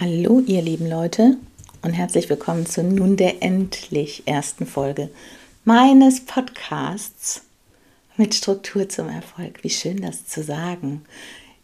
Hallo ihr lieben Leute und herzlich willkommen zu nun der endlich ersten Folge meines Podcasts mit Struktur zum Erfolg. Wie schön das zu sagen.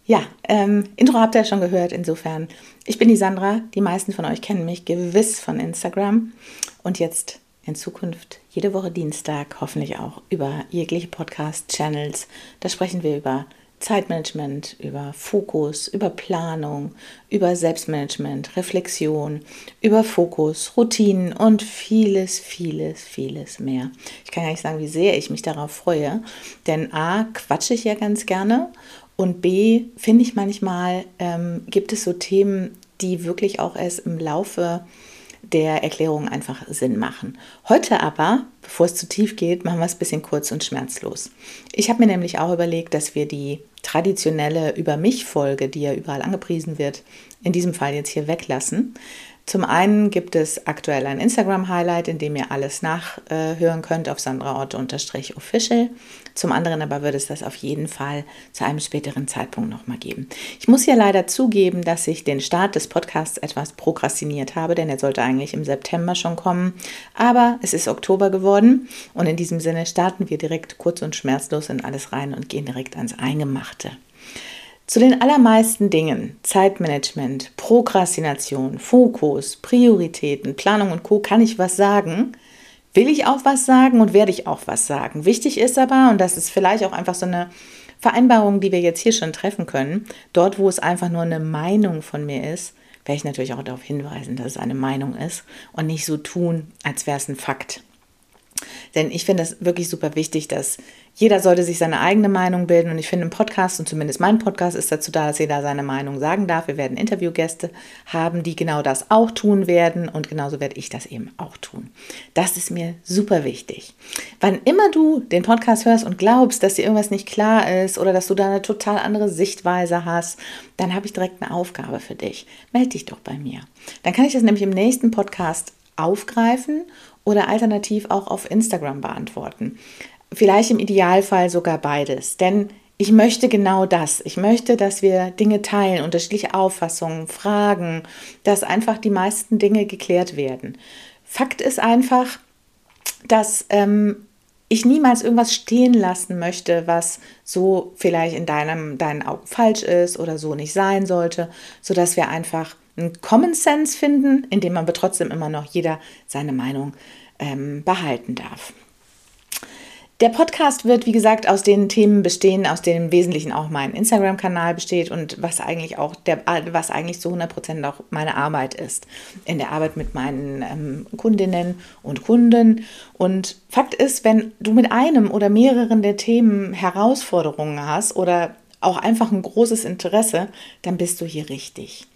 Ja, ähm, Intro habt ihr schon gehört, insofern. Ich bin die Sandra, die meisten von euch kennen mich gewiss von Instagram und jetzt in Zukunft jede Woche Dienstag hoffentlich auch über jegliche Podcast-Channels. Da sprechen wir über Zeitmanagement, über Fokus, über Planung, über Selbstmanagement, Reflexion, über Fokus, Routinen und vieles, vieles, vieles mehr. Ich kann gar nicht sagen, wie sehr ich mich darauf freue, denn a, quatsche ich ja ganz gerne und b, finde ich manchmal, ähm, gibt es so Themen, die wirklich auch erst im Laufe der Erklärung einfach Sinn machen. Heute aber, bevor es zu tief geht, machen wir es ein bisschen kurz und schmerzlos. Ich habe mir nämlich auch überlegt, dass wir die traditionelle Über mich-Folge, die ja überall angepriesen wird, in diesem Fall jetzt hier weglassen. Zum einen gibt es aktuell ein Instagram-Highlight, in dem ihr alles nachhören könnt auf sandraort-official. Zum anderen aber wird es das auf jeden Fall zu einem späteren Zeitpunkt nochmal geben. Ich muss ja leider zugeben, dass ich den Start des Podcasts etwas prokrastiniert habe, denn er sollte eigentlich im September schon kommen. Aber es ist Oktober geworden und in diesem Sinne starten wir direkt kurz und schmerzlos in alles rein und gehen direkt ans Eingemachte. Zu den allermeisten Dingen, Zeitmanagement, Prokrastination, Fokus, Prioritäten, Planung und Co, kann ich was sagen. Will ich auch was sagen und werde ich auch was sagen. Wichtig ist aber, und das ist vielleicht auch einfach so eine Vereinbarung, die wir jetzt hier schon treffen können, dort, wo es einfach nur eine Meinung von mir ist, werde ich natürlich auch darauf hinweisen, dass es eine Meinung ist und nicht so tun, als wäre es ein Fakt. Denn ich finde es wirklich super wichtig, dass jeder sollte sich seine eigene Meinung bilden. Und ich finde, ein Podcast, und zumindest mein Podcast ist dazu da, dass jeder seine Meinung sagen darf. Wir werden Interviewgäste haben, die genau das auch tun werden. Und genauso werde ich das eben auch tun. Das ist mir super wichtig. Wann immer du den Podcast hörst und glaubst, dass dir irgendwas nicht klar ist oder dass du da eine total andere Sichtweise hast, dann habe ich direkt eine Aufgabe für dich. Meld dich doch bei mir. Dann kann ich das nämlich im nächsten Podcast aufgreifen oder alternativ auch auf Instagram beantworten. Vielleicht im Idealfall sogar beides, denn ich möchte genau das. Ich möchte, dass wir Dinge teilen, unterschiedliche Auffassungen, Fragen, dass einfach die meisten Dinge geklärt werden. Fakt ist einfach, dass ähm, ich niemals irgendwas stehen lassen möchte, was so vielleicht in deinem, deinen Augen falsch ist oder so nicht sein sollte, sodass wir einfach einen Common Sense finden, in dem aber trotzdem immer noch jeder seine Meinung ähm, behalten darf. Der Podcast wird, wie gesagt, aus den Themen bestehen, aus denen im Wesentlichen auch mein Instagram-Kanal besteht und was eigentlich auch der, was eigentlich zu 100 Prozent auch meine Arbeit ist. In der Arbeit mit meinen ähm, Kundinnen und Kunden. Und Fakt ist, wenn du mit einem oder mehreren der Themen Herausforderungen hast oder auch einfach ein großes Interesse, dann bist du hier richtig.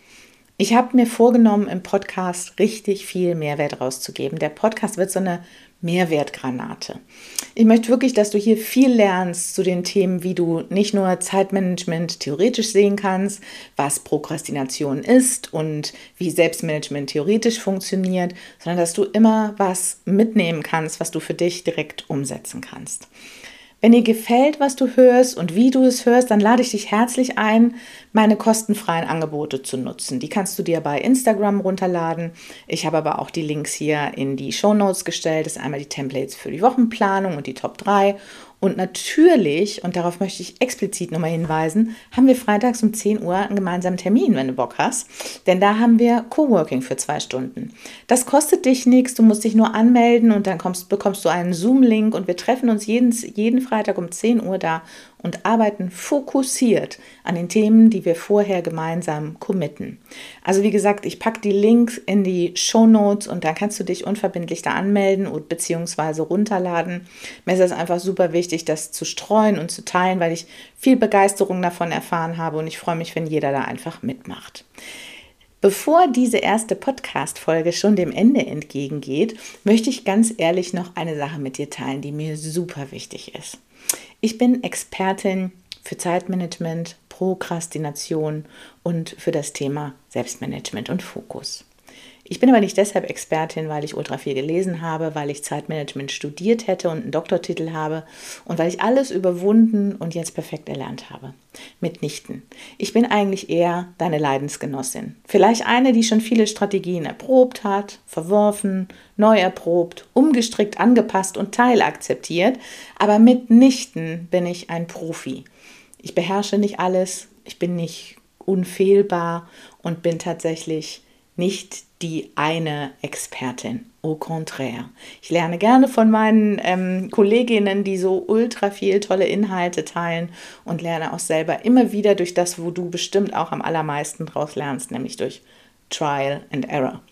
Ich habe mir vorgenommen, im Podcast richtig viel Mehrwert rauszugeben. Der Podcast wird so eine Mehrwertgranate. Ich möchte wirklich, dass du hier viel lernst zu den Themen, wie du nicht nur Zeitmanagement theoretisch sehen kannst, was Prokrastination ist und wie Selbstmanagement theoretisch funktioniert, sondern dass du immer was mitnehmen kannst, was du für dich direkt umsetzen kannst. Wenn dir gefällt, was du hörst und wie du es hörst, dann lade ich dich herzlich ein, meine kostenfreien Angebote zu nutzen. Die kannst du dir bei Instagram runterladen. Ich habe aber auch die Links hier in die Show Notes gestellt. Das ist einmal die Templates für die Wochenplanung und die Top 3 und natürlich, und darauf möchte ich explizit nochmal hinweisen, haben wir freitags um 10 Uhr einen gemeinsamen Termin, wenn du Bock hast. Denn da haben wir Coworking für zwei Stunden. Das kostet dich nichts, du musst dich nur anmelden und dann kommst, bekommst du einen Zoom-Link und wir treffen uns jeden, jeden Freitag um 10 Uhr da und arbeiten fokussiert an den Themen, die wir vorher gemeinsam committen. Also wie gesagt, ich packe die Links in die Show Notes und dann kannst du dich unverbindlich da anmelden und beziehungsweise runterladen. Mir ist es einfach super wichtig, das zu streuen und zu teilen, weil ich viel Begeisterung davon erfahren habe und ich freue mich, wenn jeder da einfach mitmacht. Bevor diese erste Podcast-Folge schon dem Ende entgegengeht, möchte ich ganz ehrlich noch eine Sache mit dir teilen, die mir super wichtig ist. Ich bin Expertin für Zeitmanagement, Prokrastination und für das Thema Selbstmanagement und Fokus. Ich bin aber nicht deshalb Expertin, weil ich ultra viel gelesen habe, weil ich Zeitmanagement studiert hätte und einen Doktortitel habe und weil ich alles überwunden und jetzt perfekt erlernt habe. Mitnichten. Ich bin eigentlich eher deine Leidensgenossin. Vielleicht eine, die schon viele Strategien erprobt hat, verworfen, neu erprobt, umgestrickt, angepasst und teilakzeptiert, aber mitnichten bin ich ein Profi. Ich beherrsche nicht alles, ich bin nicht unfehlbar und bin tatsächlich nicht die eine Expertin. Au contraire. Ich lerne gerne von meinen ähm, Kolleginnen, die so ultra viel tolle Inhalte teilen und lerne auch selber immer wieder durch das, wo du bestimmt auch am allermeisten draus lernst, nämlich durch Trial and Error.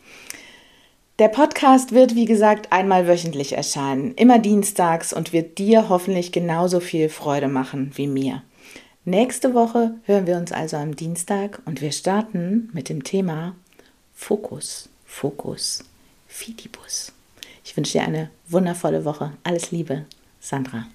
Der Podcast wird, wie gesagt, einmal wöchentlich erscheinen, immer dienstags und wird dir hoffentlich genauso viel Freude machen wie mir. Nächste Woche hören wir uns also am Dienstag und wir starten mit dem Thema Fokus, Fokus, Fidibus. Ich wünsche dir eine wundervolle Woche. Alles Liebe, Sandra.